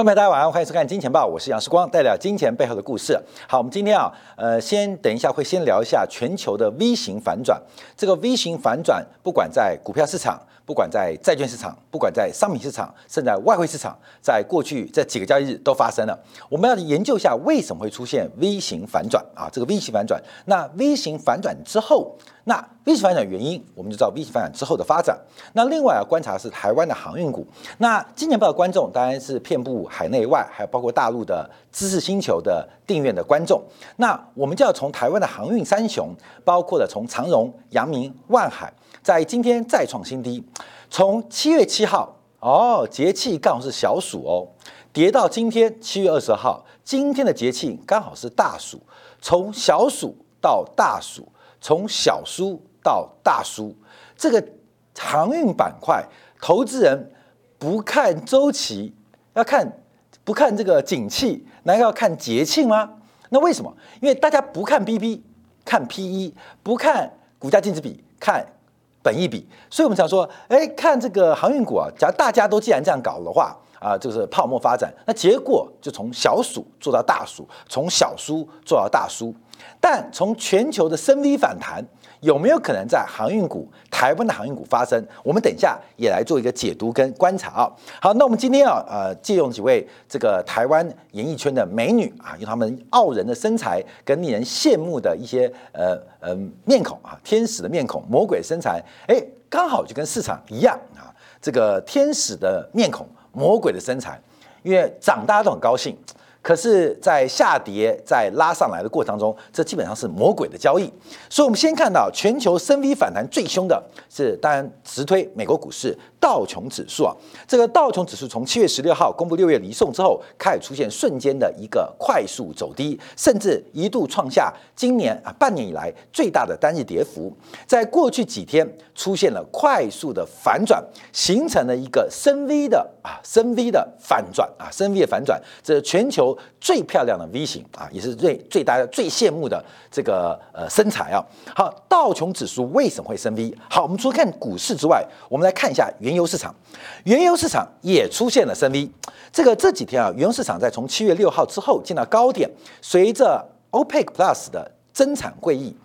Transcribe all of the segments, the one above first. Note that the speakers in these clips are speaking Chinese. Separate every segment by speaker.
Speaker 1: 观众朋友大家晚上欢迎收看《金钱报》，我是杨世光，带来金钱背后的故事。好，我们今天啊，呃，先等一下会先聊一下全球的 V 型反转。这个 V 型反转，不管在股票市场，不管在债券市场，不管在商品市场，甚至在外汇市场，在过去这几个交易日都发生了。我们要研究一下为什么会出现 V 型反转啊？这个 V 型反转，那 V 型反转之后。那 V 型反转原因，我们就知道 V 型反转之后的发展。那另外要观察是台湾的航运股。那今年报的观众当然是遍布海内外，还有包括大陆的知识星球的订阅的观众。那我们就要从台湾的航运三雄，包括了从长荣、阳明、万海，在今天再创新低。从七月七号哦，节气刚好是小暑哦，跌到今天七月二十号，今天的节气刚好是大暑。从小暑到大暑。从小输到大输，这个航运板块，投资人不看周期，要看不看这个景气，难道要看节庆吗？那为什么？因为大家不看 B B，看 P E，不看股价净值比，看本益比，所以我们想说，哎，看这个航运股啊，假如大家都既然这样搞的话，啊，就是泡沫发展，那结果就从小鼠做到大鼠，从小输做到大输。但从全球的升 V 反弹，有没有可能在航运股、台湾的航运股发生？我们等一下也来做一个解读跟观察啊。好，那我们今天啊，呃，借用几位这个台湾演艺圈的美女啊，用她们傲人的身材跟令人羡慕的一些呃呃面孔啊，天使的面孔、魔鬼身材，哎，刚好就跟市场一样啊，这个天使的面孔、魔鬼的身材，因为涨大家都很高兴。可是，在下跌、在拉上来的过程当中，这基本上是魔鬼的交易。所以，我们先看到全球升 V 反弹最凶的是，当然直推美国股市道琼指数啊。这个道琼指数从七月十六号公布六月离送之后，开始出现瞬间的一个快速走低，甚至一度创下今年啊半年以来最大的单日跌幅。在过去几天出现了快速的反转，形成了一个升 V 的啊升 V 的反转啊升 V 的反转，这是全球。最漂亮的 V 型啊，也是最最大家最羡慕的这个呃身材啊。好，道琼指数为什么会升 V？好，我们除了看股市之外，我们来看一下原原油市场。原油市场也出现了升 V。这个这几天啊，原油市场在从七月六号之后见到高点，随着 OPEC Plus 的增产会议，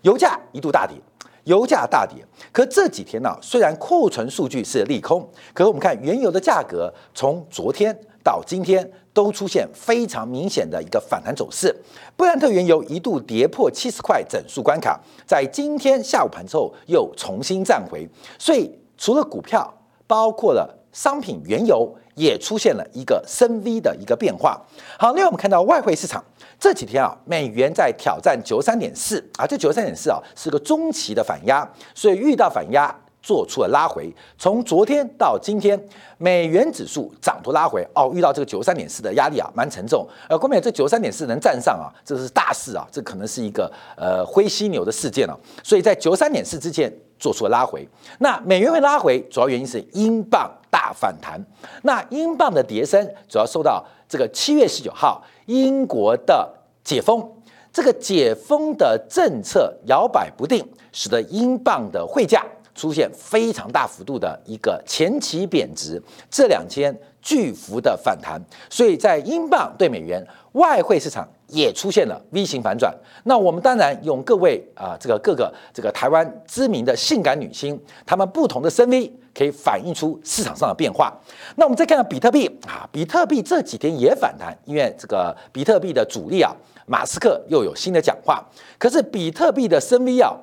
Speaker 1: 油价一度大跌，油价大跌。可这几天呢，虽然库存数据是利空，可我们看原油的价格从昨天到今天。都出现非常明显的一个反弹走势，布兰特原油一度跌破七十块整数关卡，在今天下午盘之后又重新站回，所以除了股票，包括了商品原油也出现了一个升 V 的一个变化。好，另外我们看到外汇市场这几天啊，美元在挑战九十三点四啊，这九十三点四啊是个中期的反压，所以遇到反压。做出了拉回，从昨天到今天，美元指数涨多拉回哦，遇到这个九十三点四的压力啊，蛮沉重。呃，关键这九十三点四能站上啊，这是大事啊，这可能是一个呃灰犀牛的事件了。所以在九十三点四之前做出了拉回。那美元会拉回，主要原因是英镑大反弹。那英镑的跌升，主要受到这个七月十九号英国的解封，这个解封的政策摇摆不定，使得英镑的汇价。出现非常大幅度的一个前期贬值，这两天巨幅的反弹，所以在英镑对美元外汇市场也出现了 V 型反转。那我们当然用各位啊，这个各个这个台湾知名的性感女星，她们不同的声 V 可以反映出市场上的变化。那我们再看看比特币啊，比特币这几天也反弹，因为这个比特币的主力啊，马斯克又有新的讲话。可是比特币的声 V 啊。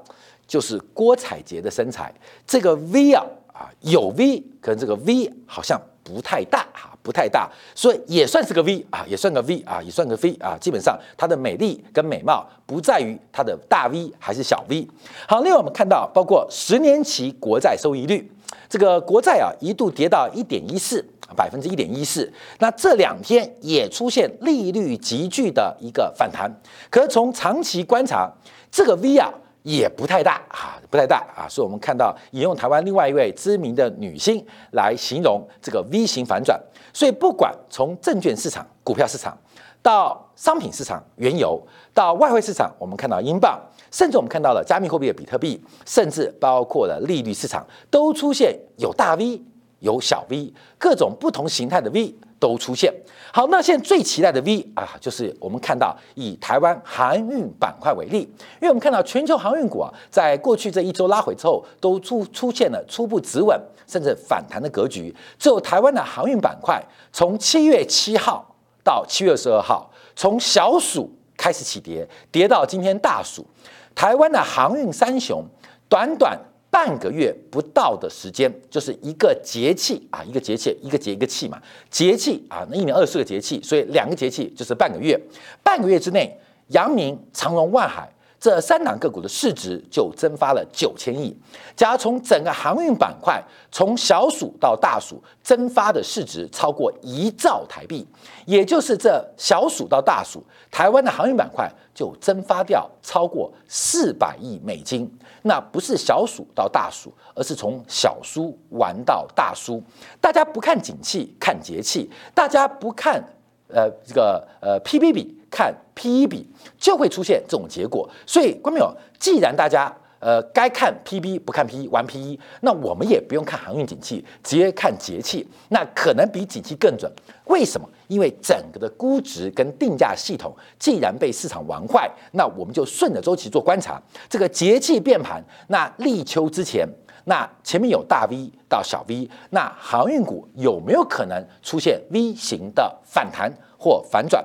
Speaker 1: 就是郭采洁的身材，这个 V 啊啊有 V，可能这个 V 好像不太大哈，不太大，所以也算是个 V 啊，也算个 V 啊，也算个 V 啊。基本上它的美丽跟美貌不在于它的大 V 还是小 V。好，另外我们看到包括十年期国债收益率，这个国债啊一度跌到一点一四，百分之一点一四。那这两天也出现利率急剧的一个反弹，可是从长期观察，这个 V 啊。也不太大啊，不太大啊，所以我们看到引用台湾另外一位知名的女星来形容这个 V 型反转。所以不管从证券市场、股票市场，到商品市场原油，到外汇市场，我们看到英镑，甚至我们看到了加密货币的比特币，甚至包括了利率市场，都出现有大 V 有小 V，各种不同形态的 V 都出现。好，那现在最期待的 V 啊，就是我们看到以台湾航运板块为例，因为我们看到全球航运股啊，在过去这一周拉回之后，都出出现了初步止稳甚至反弹的格局。只有台湾的航运板块，从七月七号到七月十二号，从小暑开始起跌，跌到今天大暑，台湾的航运三雄，短短。半个月不到的时间，就是一个节气啊，一个节气，一个节一个气嘛，节气啊，那一年二十四个节气，所以两个节气就是半个月。半个月之内，阳明、长荣、万海。这三档个股的市值就蒸发了九千亿。假如从整个航运板块，从小鼠到大鼠，蒸发的市值超过一兆台币，也就是这小鼠到大鼠，台湾的航运板块就蒸发掉超过四百亿美金。那不是小鼠到大鼠，而是从小输玩到大输。大家不看景气，看节气；大家不看呃这个呃 P B 比。看 P E 比就会出现这种结果，所以观众朋友，既然大家呃该看 P B 不看 P E 玩 P E，那我们也不用看航运景气，直接看节气，那可能比景气更准。为什么？因为整个的估值跟定价系统既然被市场玩坏，那我们就顺着周期做观察，这个节气变盘，那立秋之前，那前面有大 V 到小 V，那航运股有没有可能出现 V 型的反弹或反转？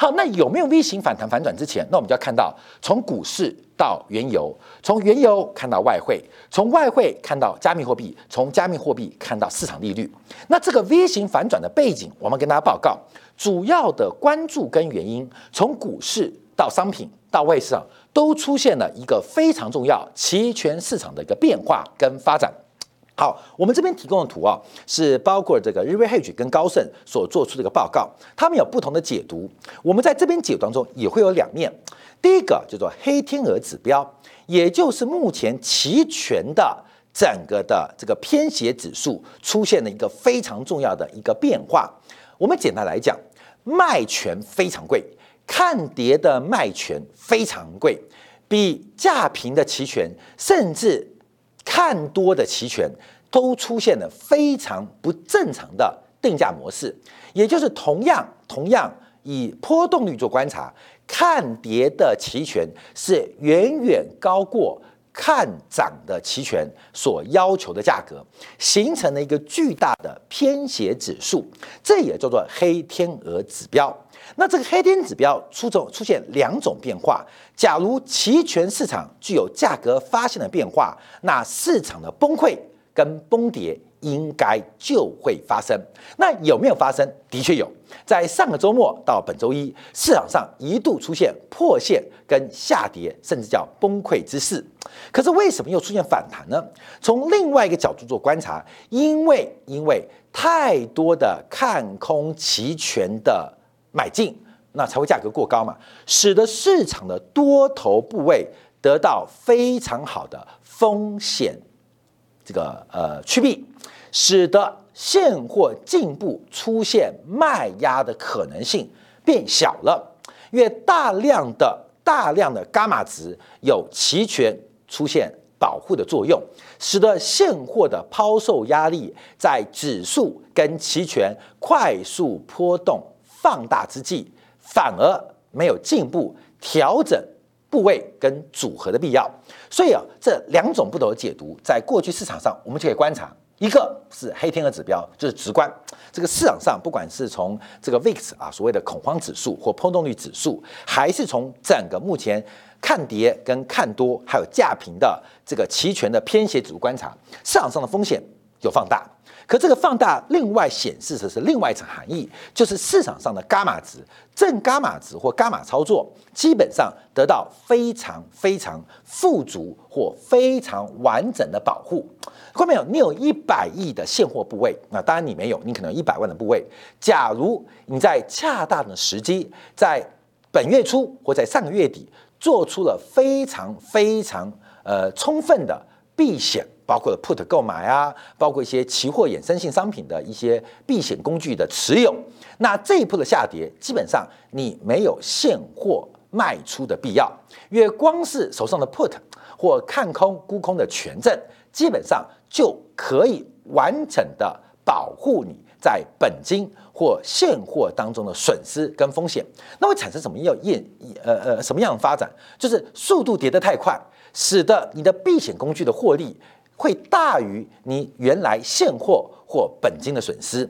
Speaker 1: 好，那有没有 V 型反弹反转之前？那我们就要看到从股市到原油，从原油看到外汇，从外汇看到加密货币，从加密货币看到市场利率。那这个 V 型反转的背景，我们跟大家报告主要的关注跟原因，从股市到商品到外市场，都出现了一个非常重要期权市场的一个变化跟发展。好，我们这边提供的图啊，是包括这个 r i v e Hedge 跟高盛所做出的一个报告，他们有不同的解读。我们在这边解读当中也会有两面，第一个叫做黑天鹅指标，也就是目前期权的整个的这个偏斜指数出现了一个非常重要的一个变化。我们简单来讲，卖权非常贵，看跌的卖权非常贵，比价平的期权甚至。看多的期权都出现了非常不正常的定价模式，也就是同样同样以波动率做观察，看跌的期权是远远高过看涨的期权所要求的价格，形成了一个巨大的偏斜指数，这也叫做黑天鹅指标。那这个黑天指标出种出现两种变化，假如期权市场具有价格发现的变化，那市场的崩溃跟崩跌应该就会发生。那有没有发生？的确有，在上个周末到本周一，市场上一度出现破线跟下跌，甚至叫崩溃之势。可是为什么又出现反弹呢？从另外一个角度做观察，因为因为太多的看空期权的。买进，那才会价格过高嘛，使得市场的多头部位得到非常好的风险这个呃趋避，使得现货进步出现卖压的可能性变小了，因为大量的大量的伽马值有期权出现保护的作用，使得现货的抛售压力在指数跟期权快速波动。放大之际，反而没有进步调整部位跟组合的必要。所以啊，这两种不同的解读，在过去市场上，我们就可以观察：一个是黑天鹅指标，就是直观，这个市场上不管是从这个 VIX 啊所谓的恐慌指数或波动率指数，还是从整个目前看跌跟看多，还有价平的这个期权的偏斜指数观察，市场上的风险有放大。可这个放大，另外显示的是另外一层含义，就是市场上的伽马值、正伽马值或伽马操作，基本上得到非常非常富足或非常完整的保护。后面有？你有一百亿的现货部位，那当然你没有，你可能有一百万的部位。假如你在恰当的时机，在本月初或在上个月底，做出了非常非常呃充分的避险。包括了 put 购买啊，包括一些期货衍生性商品的一些避险工具的持有，那这一波的下跌，基本上你没有现货卖出的必要，因为光是手上的 put 或看空沽空的权证，基本上就可以完整的保护你在本金或现货当中的损失跟风险。那会产生什么样业呃呃什么样的发展？就是速度跌得太快，使得你的避险工具的获利会大于你原来现货或本金的损失。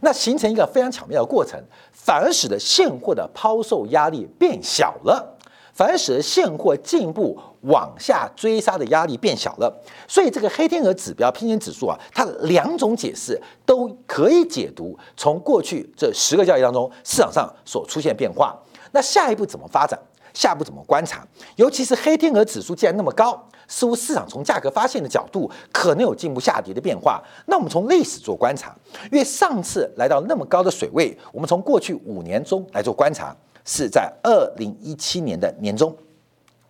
Speaker 1: 那形成一个非常巧妙的过程，反而使得现货的抛售压力变小了，反而使得现货进一步往下追杀的压力变小了。所以这个黑天鹅指标偏减指数啊，它两种解释都可以解读从过去这十个交易当中市场上所出现变化。那下一步怎么发展？下一步怎么观察？尤其是黑天鹅指数既然那么高。似乎市场从价格发现的角度可能有进一步下跌的变化。那我们从历史做观察，因为上次来到那么高的水位，我们从过去五年中来做观察，是在二零一七年的年中，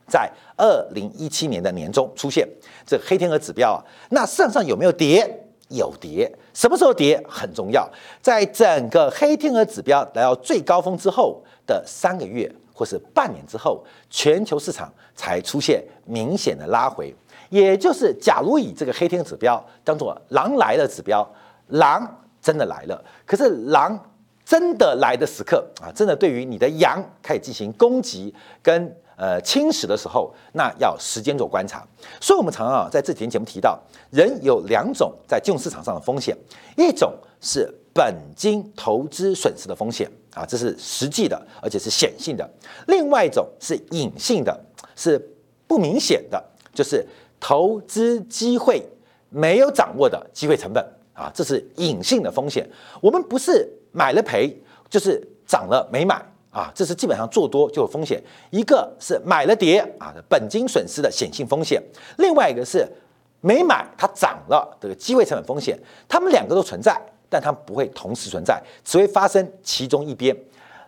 Speaker 1: 在二零一七年的年中出现这黑天鹅指标啊。那市场上有没有跌？有跌。什么时候跌很重要，在整个黑天鹅指标来到最高峰之后的三个月。或是半年之后，全球市场才出现明显的拉回。也就是，假如以这个黑天鹅指标当做狼来了指标，狼真的来了。可是，狼真的来的时刻啊，真的对于你的羊开始进行攻击跟呃侵蚀的时候，那要时间做观察。所以，我们常常啊在这几天节目提到，人有两种在金融市场上的风险，一种是本金投资损失的风险。啊，这是实际的，而且是显性的。另外一种是隐性的，是不明显的，就是投资机会没有掌握的机会成本啊，这是隐性的风险。我们不是买了赔，就是涨了没买啊，这是基本上做多就有风险。一个是买了跌啊，本金损失的显性风险；另外一个是没买它涨了这个机会成本风险，它们两个都存在。但它不会同时存在，只会发生其中一边。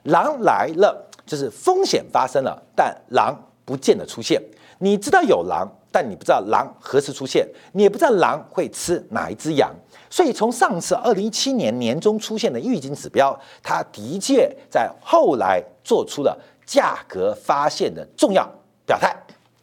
Speaker 1: 狼来了，就是风险发生了，但狼不见得出现。你知道有狼，但你不知道狼何时出现，你也不知道狼会吃哪一只羊。所以从上次二零一七年年中出现的预警指标，它的确在后来做出了价格发现的重要表态。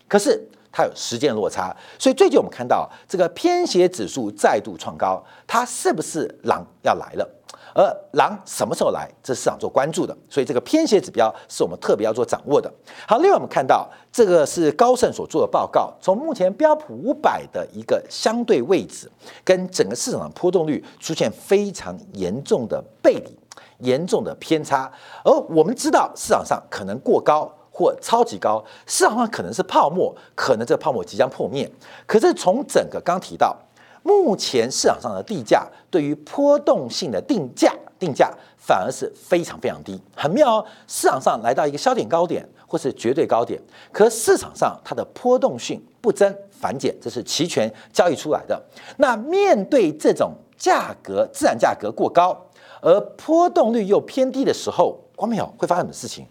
Speaker 1: 可是。它有时间落差，所以最近我们看到这个偏斜指数再度创高，它是不是狼要来了？而狼什么时候来？这是市场做关注的，所以这个偏斜指标是我们特别要做掌握的。好，另外我们看到这个是高盛所做的报告，从目前标普五百的一个相对位置跟整个市场的波动率出现非常严重的背离、严重的偏差，而我们知道市场上可能过高。或超级高，市场上可能是泡沫，可能这泡沫即将破灭。可是从整个刚提到，目前市场上的地价对于波动性的定价，定价反而是非常非常低，很妙哦。市场上来到一个消点高点或是绝对高点，可市场上它的波动性不增反减，这是期权交易出来的。那面对这种价格自然价格过高，而波动率又偏低的时候，光没有会发生什么事情？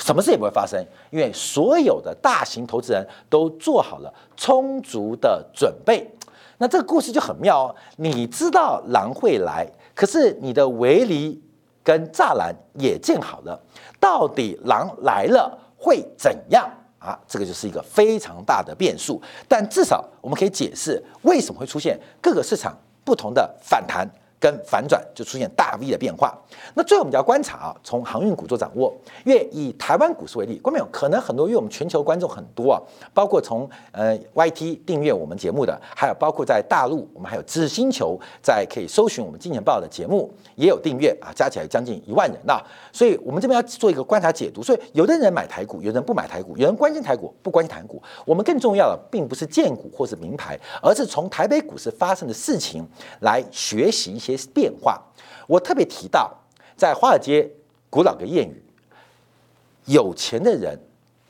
Speaker 1: 什么事也不会发生，因为所有的大型投资人都做好了充足的准备。那这个故事就很妙哦。你知道狼会来，可是你的围篱跟栅栏也建好了，到底狼来了会怎样啊？这个就是一个非常大的变数。但至少我们可以解释为什么会出现各个市场不同的反弹。跟反转就出现大 V 的变化。那最后我们就要观察啊，从航运股做掌握。因为以台湾股市为例，观众可能很多，因为我们全球观众很多啊，包括从呃 YT 订阅我们节目的，还有包括在大陆，我们还有知识星球在可以搜寻我们金钱报的节目也有订阅啊，加起来将近一万人呐。所以我们这边要做一个观察解读。所以有的人买台股，有的人不买台股，有人关心台股，不关心台股。我们更重要的并不是荐股或是名牌，而是从台北股市发生的事情来学习一些。些变化，我特别提到，在华尔街古老的谚语：有钱的人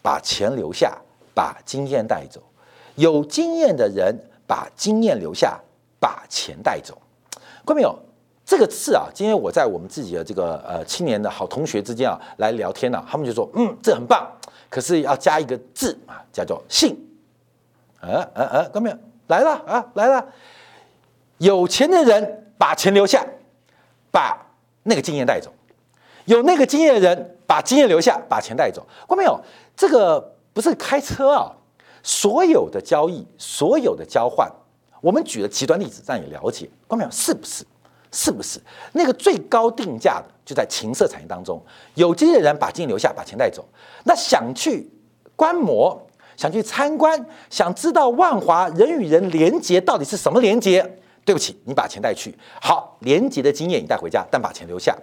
Speaker 1: 把钱留下，把经验带走；有经验的人把经验留下，把钱带走。看到没有？这个字啊，今天我在我们自己的这个呃青年的好同学之间啊来聊天呢，他们就说：嗯，这很棒，可是要加一个字啊，叫做信。呃呃呃，看到没有？来了啊，来了！有钱的人。把钱留下，把那个经验带走。有那个经验的人，把经验留下，把钱带走。过没有？这个不是开车啊！所有的交易，所有的交换，我们举了极端例子，让你了解。过没有？是不是？是不是？那个最高定价的就在情色产业当中，有经验的人把经验留下，把钱带走。那想去观摩、想去参观、想知道万华人与人连接到底是什么连接？对不起，你把钱带去，好，廉洁的经验你带回家，但把钱留下。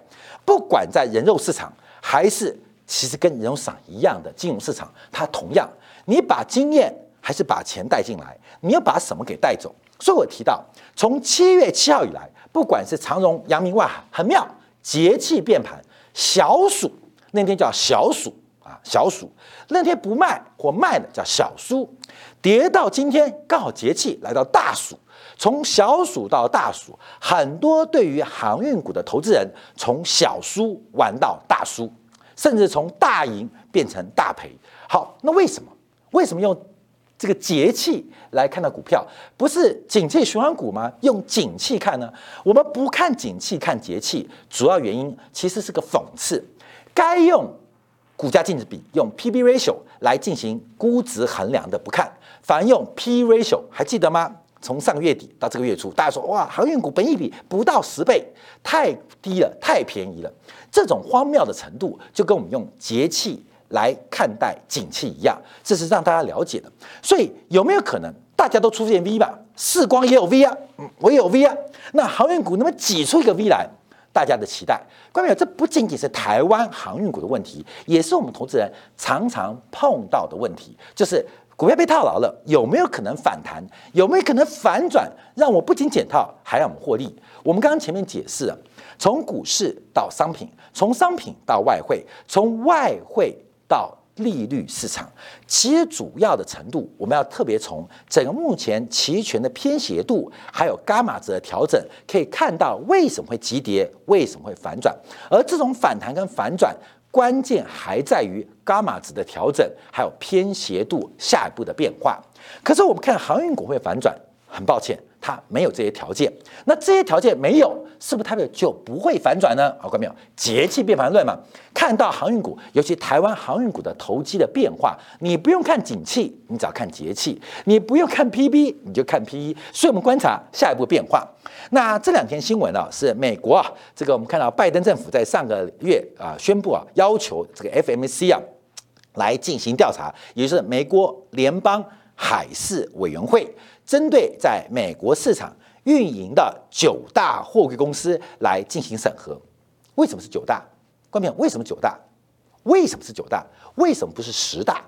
Speaker 1: 不管在人肉市场，还是其实跟人肉市场一样的金融市场，它同样，你把经验还是把钱带进来，你要把什么给带走？所以我提到，从七月七号以来，不管是长荣、阳明、外海，很妙，节气变盘，小暑那天叫小暑啊，小暑那天不卖或卖的叫小苏，跌到今天刚好节气来到大暑，从小暑到大暑，很多对于航运股的投资人从小输玩到大输，甚至从大赢变成大赔。好，那为什么？为什么用？这个节气来看到股票，不是景气循环股吗？用景气看呢？我们不看景气，看节气，主要原因其实是个讽刺。该用股价净值比，用 P/B ratio 来进行估值衡量的不看，反用 P ratio，还记得吗？从上个月底到这个月初，大家说哇，航运股本益比不到十倍，太低了，太便宜了。这种荒谬的程度，就跟我们用节气。来看待景气一样，这是让大家了解的。所以有没有可能大家都出现 V 吧？世光也有 V 啊，我也有 V 啊。那航运股能不能挤出一个 V 来？大家的期待，关众朋友，这不仅仅是台湾航运股的问题，也是我们投资人常常碰到的问题，就是股票被套牢了，有没有可能反弹？有没有可能反转，让我不仅减套，还让我们获利？我们刚刚前面解释了，从股市到商品，从商品到外汇，从外汇。到利率市场，其实主要的程度，我们要特别从整个目前期权的偏斜度，还有伽马值的调整，可以看到为什么会急跌，为什么会反转。而这种反弹跟反转，关键还在于伽马值的调整，还有偏斜度下一步的变化。可是我们看航运股会反转，很抱歉。它没有这些条件，那这些条件没有，是不是它就不会反转呢？好，看没有？节气变盘论嘛。看到航运股，尤其台湾航运股的投机的变化，你不用看景气，你只要看节气；你不用看 PB，你就看 PE。所以，我们观察下一步变化。那这两天新闻啊，是美国啊，这个我们看到拜登政府在上个月啊宣布啊，要求这个 FMC 啊来进行调查，也就是美国联邦海事委员会。针对在美国市场运营的九大货柜公司来进行审核，为什么是九大？关键为什么九大？为什么是九大？为什么不是十大？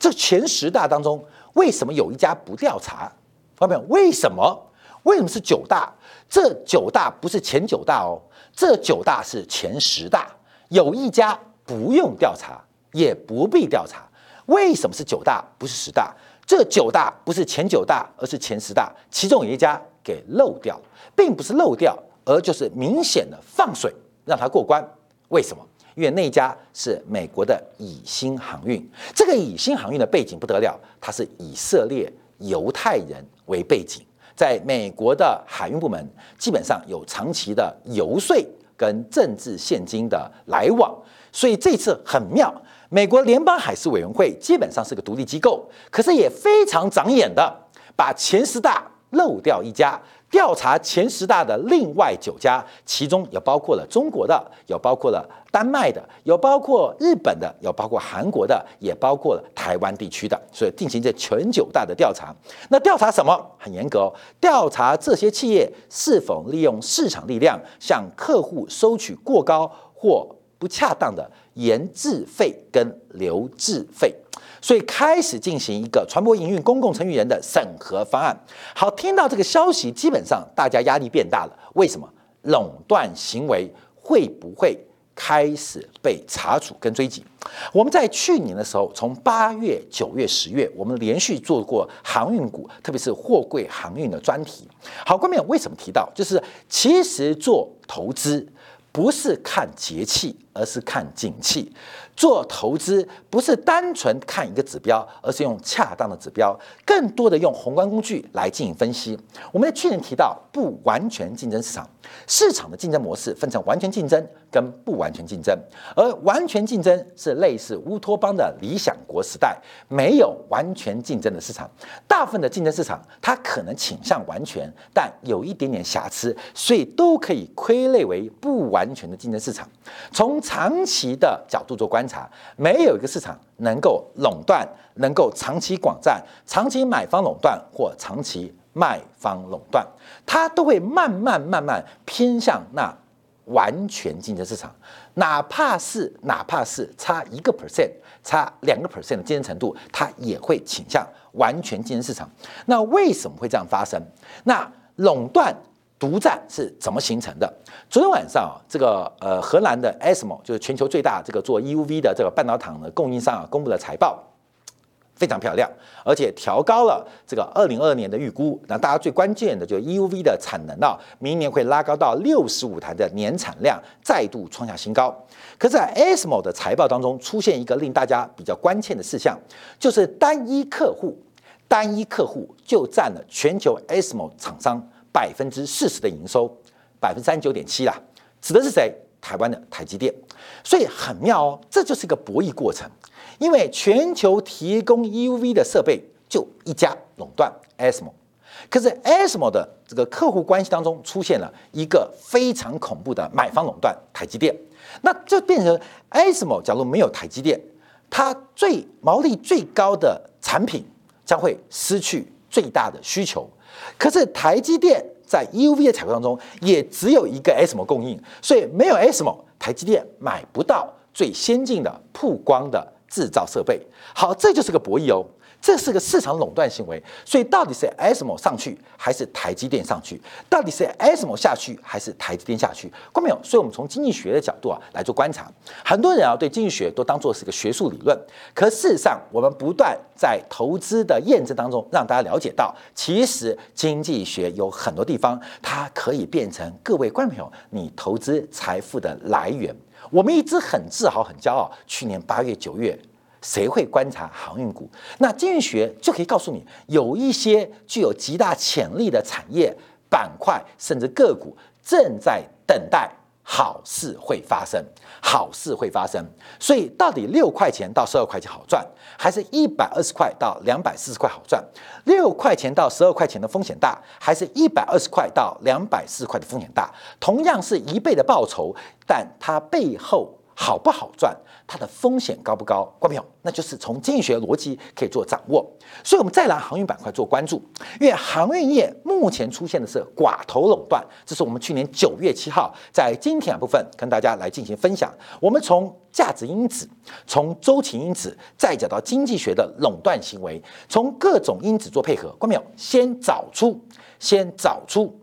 Speaker 1: 这前十大当中，为什么有一家不调查？关键为什么？为什么是九大？这九大不是前九大哦，这九大是前十大，有一家不用调查，也不必调查。为什么是九大，不是十大？这九大不是前九大，而是前十大，其中有一家给漏掉，并不是漏掉，而就是明显的放水让它过关。为什么？因为那一家是美国的以新航运，这个以新航运的背景不得了，它是以色列犹太人为背景，在美国的海运部门基本上有长期的游说跟政治现金的来往，所以这次很妙。美国联邦海事委员会基本上是个独立机构，可是也非常长眼的，把前十大漏掉一家，调查前十大的另外九家，其中也包括了中国的，有包括了丹麦的，有包括日本的，有包括韩国的，也包括了台湾地区的，所以进行这全九大的调查。那调查什么？很严格，调查这些企业是否利用市场力量向客户收取过高或不恰当的。研制费跟留置费，所以开始进行一个船舶营运公共程序员的审核方案。好，听到这个消息，基本上大家压力变大了。为什么？垄断行为会不会开始被查处跟追击？我们在去年的时候，从八月、九月、十月，我们连续做过航运股，特别是货柜航运的专题。好，关面为什么提到？就是其实做投资不是看节气。而是看景气。做投资不是单纯看一个指标，而是用恰当的指标，更多的用宏观工具来进行分析。我们在去年提到不完全竞争市场，市场的竞争模式分成完全竞争跟不完全竞争，而完全竞争是类似乌托邦的理想国时代，没有完全竞争的市场。大部分的竞争市场它可能倾向完全，但有一点点瑕疵，所以都可以归类为不完全的竞争市场。从长期的角度做观。察没有一个市场能够垄断，能够长期广占、长期买方垄断或长期卖方垄断，它都会慢慢慢慢偏向那完全竞争市场，哪怕是哪怕是差一个 percent、差两个 percent 的竞争程度，它也会倾向完全竞争市场。那为什么会这样发生？那垄断。独占是怎么形成的？昨天晚上啊，这个呃荷兰的 ASML 就是全球最大这个做 EUV 的这个半导体的供应商啊，公布了财报，非常漂亮，而且调高了这个二零二二年的预估。那大家最关键的就是 EUV 的产能啊，明年会拉高到六十五台的年产量，再度创下新高。可，在 ASML 的财报当中出现一个令大家比较关切的事项，就是单一客户，单一客户就占了全球 ASML 厂商。百分之四十的营收，百分之三十九点七啦，指的是谁？台湾的台积电。所以很妙哦，这就是一个博弈过程。因为全球提供 EUV 的设备就一家垄断 ASML，可是 ASML 的这个客户关系当中出现了一个非常恐怖的买方垄断台积电，那就变成 ASML 假如没有台积电，它最毛利最高的产品将会失去最大的需求。可是台积电在 EUV 的采购当中也只有一个 SMO 供应，所以没有 SMO，台积电买不到最先进的曝光的制造设备。好，这就是个博弈哦。这是个市场垄断行为，所以到底是 ASML 上去还是台积电上去？到底是 ASML 下去还是台积电下去？关没有？所以我们从经济学的角度啊来做观察。很多人啊对经济学都当做是个学术理论，可事实上我们不断在投资的验证当中让大家了解到，其实经济学有很多地方它可以变成各位观众朋友你投资财富的来源。我们一直很自豪、很骄傲，去年八月、九月。谁会观察航运股？那经济学就可以告诉你，有一些具有极大潜力的产业板块，甚至个股正在等待好事会发生，好事会发生。所以，到底六块钱到十二块钱好赚，还是一百二十块到两百四十块好赚？六块钱到十二块钱的风险大，还是一百二十块到两百四十块的风险大？同样是一倍的报酬，但它背后。好不好赚？它的风险高不高？关朋友，那就是从经济学逻辑可以做掌握。所以，我们再拿航运板块做关注，因为航运业目前出现的是寡头垄断。这是我们去年九月七号在今天部分跟大家来进行分享。我们从价值因子、从周期因子，再讲到经济学的垄断行为，从各种因子做配合。关朋友，先找出，先找出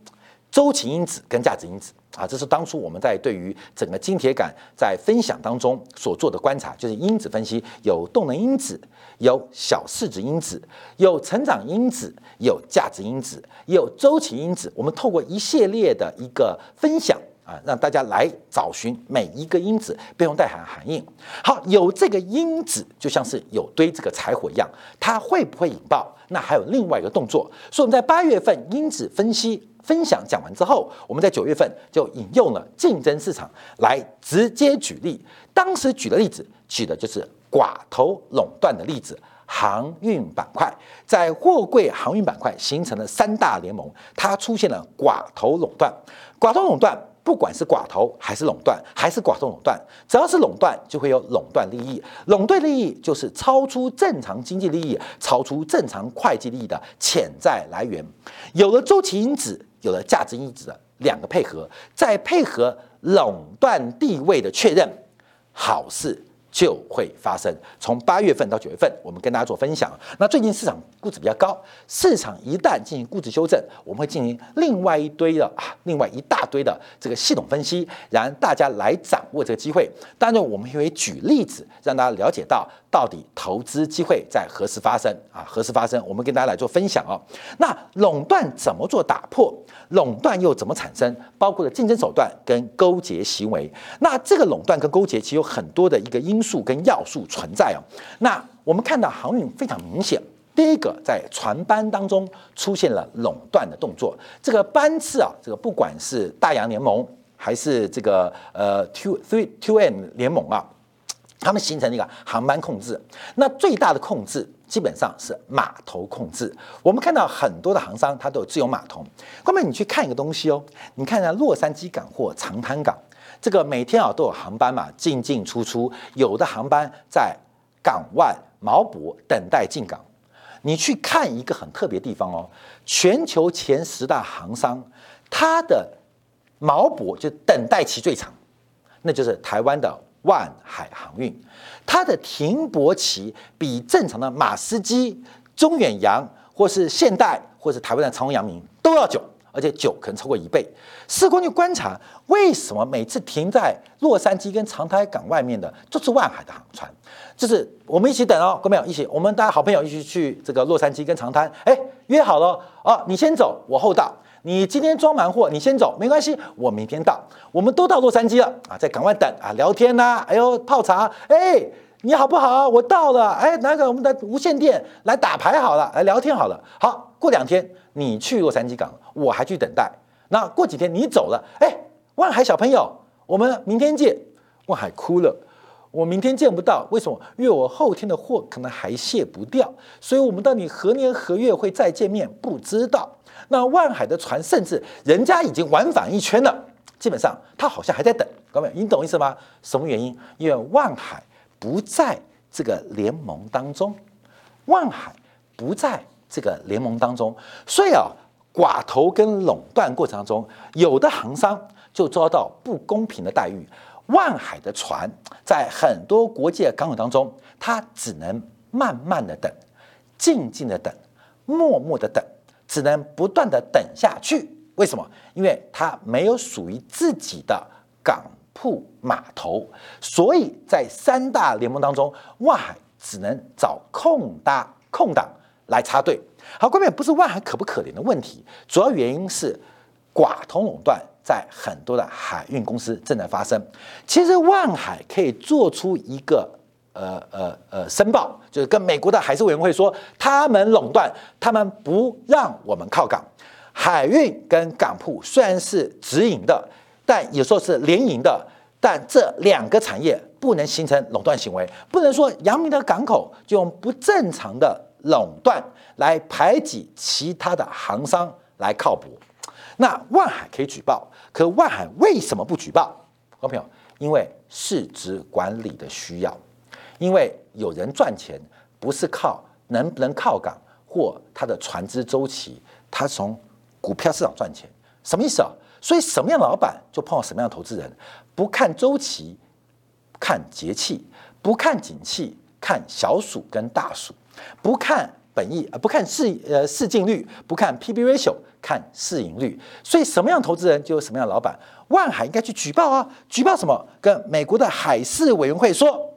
Speaker 1: 周期因子跟价值因子。啊，这是当初我们在对于整个金铁杆在分享当中所做的观察，就是因子分析有动能因子，有小市值因子，有成长因子，有价值因子，有周期因子。我们透过一系列的一个分享啊，让大家来找寻每一个因子背后带含含义。好，有这个因子，就像是有堆这个柴火一样，它会不会引爆？那还有另外一个动作，所以我们在八月份因子分析。分享讲完之后，我们在九月份就引用了竞争市场来直接举例。当时举的例子，举的就是寡头垄断的例子，航运板块在货柜航运板块形成了三大联盟，它出现了寡头垄断。寡头垄断，不管是寡头还是垄断，还是寡头垄断，只要是垄断，就会有垄断利益。垄断利益就是超出正常经济利益、超出正常会计利益的潜在来源。有了周期因子。有了价值因子的两个配合，再配合垄断地位的确认，好事就会发生。从八月份到九月份，我们跟大家做分享。那最近市场估值比较高，市场一旦进行估值修正，我们会进行另外一堆的啊，另外一大堆的这个系统分析，让大家来掌握这个机会。当然，我们也会举例子，让大家了解到到底投资机会在何时发生啊？何时发生？我们跟大家来做分享哦。那垄断怎么做打破？垄断又怎么产生？包括了竞争手段跟勾结行为。那这个垄断跟勾结其实有很多的一个因素跟要素存在哦。那我们看到航运非常明显，第一个在船班当中出现了垄断的动作。这个班次啊，这个不管是大洋联盟还是这个呃 Two Three Two N 联盟啊，他们形成一个航班控制。那最大的控制基本上是码头控制。我们看到很多的航商，它都有自由码头。后面你去看一个东西哦，你看一下洛杉矶港或长滩港。这个每天啊都有航班嘛，进进出出，有的航班在港湾锚泊等待进港。你去看一个很特别地方哦，全球前十大航商，它的锚泊就等待期最长，那就是台湾的万海航运，它的停泊期比正常的马士基、中远洋或是现代或是台湾的长荣、阳明都要久。而且久可能超过一倍。试过去观察，为什么每次停在洛杉矶跟长滩港外面的就是万海的航船？就是我们一起等哦，各位朋友一起，我们大家好朋友一起去这个洛杉矶跟长滩，哎，约好了哦，你先走，我后到。你今天装满货，你先走，没关系，我明天到。我们都到洛杉矶了啊，在港湾等啊，聊天呐，哎呦泡茶，哎，你好不好？我到了，哎，拿个我们的无线电来打牌好了，来聊天好了。好，过两天。你去洛杉矶港，我还去等待。那过几天你走了，哎，万海小朋友，我们明天见。万海哭了，我明天见不到，为什么？因为我后天的货可能还卸不掉，所以我们到底何年何月会再见面，不知道。那万海的船，甚至人家已经往返一圈了，基本上他好像还在等。各位，你懂意思吗？什么原因？因为万海不在这个联盟当中，万海不在。这个联盟当中，所以啊，寡头跟垄断过程当中，有的行商就遭到不公平的待遇。万海的船在很多国际港口当中，它只能慢慢的等，静静的等，默默的等，只能不断的等下去。为什么？因为它没有属于自己的港铺码头，所以在三大联盟当中，万海只能找空搭空档。来插队，好，关键不是万海可不可怜的问题，主要原因是寡头垄断在很多的海运公司正在发生。其实万海可以做出一个呃呃呃申报，就是跟美国的海事委员会说，他们垄断，他们不让我们靠港。海运跟港铺虽然是直营的，但有时候是联营的，但这两个产业不能形成垄断行为，不能说阳明的港口就用不正常的。垄断来排挤其他的行商来靠谱，那万海可以举报，可万海为什么不举报？观众朋友，因为市值管理的需要，因为有人赚钱不是靠能不能靠港或他的船只周期，他从股票市场赚钱，什么意思啊？所以什么样的老板就碰到什么样的投资人，不看周期，看节气，不看景气，看小鼠跟大鼠。不看本益，呃，不看市呃市净率，不看 P/B ratio，看市盈率。所以什么样投资人就有什么样的老板。万海应该去举报啊，举报什么？跟美国的海事委员会说，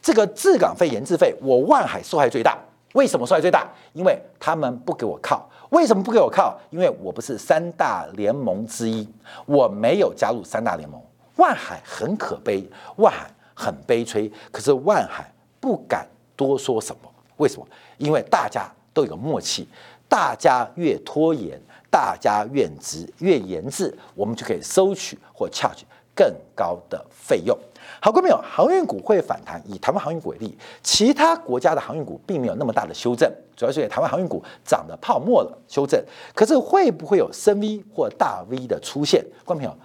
Speaker 1: 这个治港费、研制费，我万海受害最大。为什么受害最大？因为他们不给我靠。为什么不给我靠？因为我不是三大联盟之一，我没有加入三大联盟。万海很可悲，万海很悲催，可是万海不敢多说什么。为什么？因为大家都有默契，大家越拖延，大家越值越研制，我们就可以收取或撬取更高的费用。好，各位朋友，航运股会反弹。以台湾航运股为例，其他国家的航运股并没有那么大的修正，主要是台湾航运股涨的泡沫了，修正。可是会不会有深 V 或大 V 的出现？观众朋友，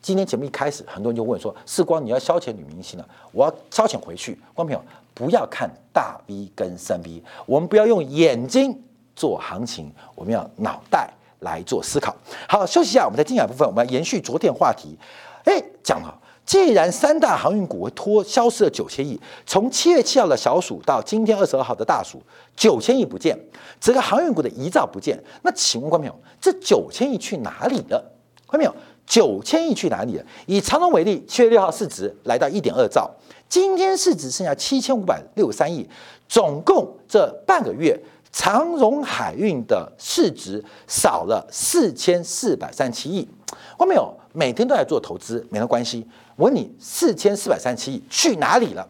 Speaker 1: 今天节目一开始，很多人就问说：“世光，你要消遣女明星了，我要消遣回去。”观众朋友。不要看大 V 跟深 V，我们不要用眼睛做行情，我们要脑袋来做思考。好，休息一下，我们在精彩部分，我们要延续昨天话题。哎，讲了既然三大航运股拖消失了九千亿，从七月七号的小暑到今天二十二号的大暑，九千亿不见，整个航运股的遗照不见，那请问观众朋友，这九千亿去哪里了？观众朋友，九千亿去哪里了？以长荣为例，七月六号市值来到一点二兆，今天市值剩下七千五百六十三亿，总共这半个月。长荣海运的市值少了四千四百三十七亿，我没有每天都在做投资，没有关系。我问你，四千四百三十七亿去哪里了？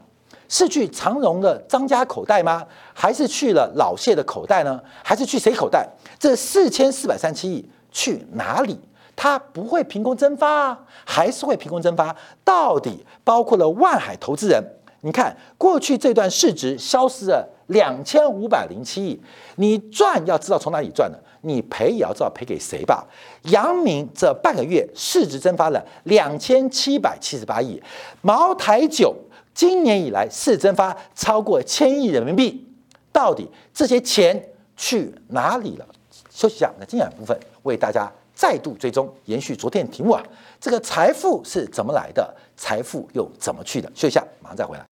Speaker 1: 是去长荣的张家口袋吗？还是去了老谢的口袋呢？还是去谁口袋？这四千四百三十七亿去哪里？它不会凭空蒸发啊，还是会凭空蒸发？到底包括了万海投资人？你看过去这段市值消失了。两千五百零七亿，你赚要知道从哪里赚的，你赔也要知道赔给谁吧。阳明这半个月市值蒸发了两千七百七十八亿，茅台酒今年以来市蒸发超过千亿人民币，到底这些钱去哪里了？休息一下，那精彩部分为大家再度追踪，延续昨天题目啊，这个财富是怎么来的？财富又怎么去的？休息一下，马上再回来。